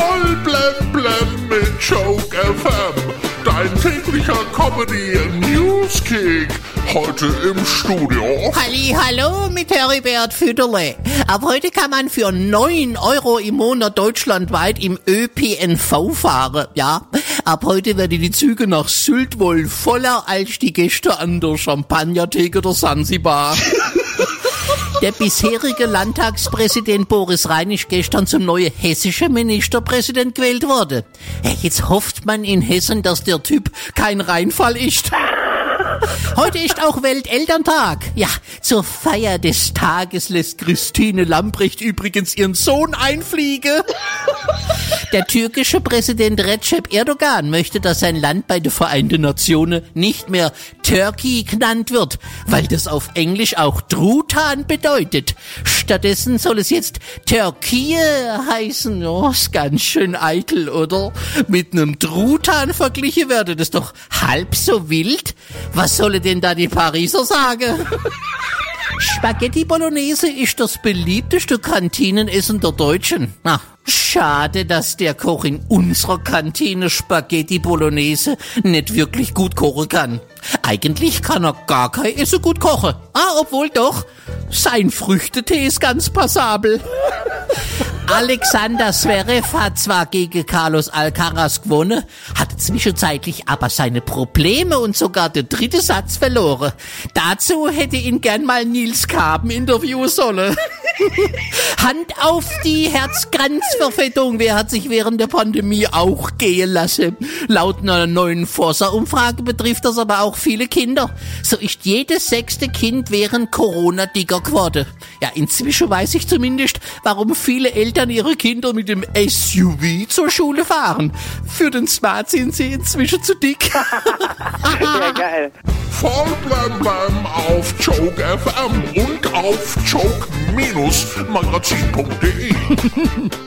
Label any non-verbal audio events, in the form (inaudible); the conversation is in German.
Voll blem blem mit Joke FM. Dein täglicher Comedy Newskick. Heute im Studio. Halli, hallo mit Heribert Fütterle. Ab heute kann man für 9 Euro im Monat deutschlandweit im ÖPNV fahren. Ja, ab heute werden die Züge nach Sylt wohl voller als die Gäste an der Champagnertheke der Sansibar. (laughs) Der bisherige Landtagspräsident Boris Rhein ist gestern zum neuen hessischen Ministerpräsident gewählt worden. Jetzt hofft man in Hessen, dass der Typ kein Reinfall ist. (laughs) Heute ist auch Weltelterntag. Ja, zur Feier des Tages lässt Christine Lambrecht übrigens ihren Sohn einfliegen. Der türkische Präsident Recep Erdogan möchte, dass sein Land bei den Vereinten Nationen nicht mehr Turkey genannt wird, weil das auf Englisch auch Truthahn bedeutet. Stattdessen soll es jetzt Türkei heißen. Oh, ist ganz schön eitel, oder? Mit einem Truthahn verglichen werden, das doch halb so wild. Was solle denn da die Pariser sagen? Spaghetti Bolognese ist das beliebteste Kantinenessen der Deutschen. Na, schade, dass der Koch in unserer Kantine Spaghetti Bolognese nicht wirklich gut kochen kann. Eigentlich kann er gar kein Essen gut kochen. Ah, obwohl doch. Sein Früchtetee ist ganz passabel. (laughs) Alexander Zverev hat zwar gegen Carlos Alcaraz gewonnen, hatte zwischenzeitlich aber seine Probleme und sogar den dritten Satz verloren. Dazu hätte ihn gern mal Nils Kaben interviewen sollen. (laughs) (laughs) Hand auf die Herzkranzverfettung. Wer hat sich während der Pandemie auch gehen lassen? Laut einer neuen Forsa-Umfrage betrifft das aber auch viele Kinder. So ist jedes sechste Kind während Corona dicker geworden. Ja, inzwischen weiß ich zumindest, warum viele Eltern ihre Kinder mit dem SUV zur Schule fahren. Für den Smart sind sie inzwischen zu dick. (laughs) Ja, geil. Voll blem auf Joke FM und auf Magnus, (laughs) magasinet.de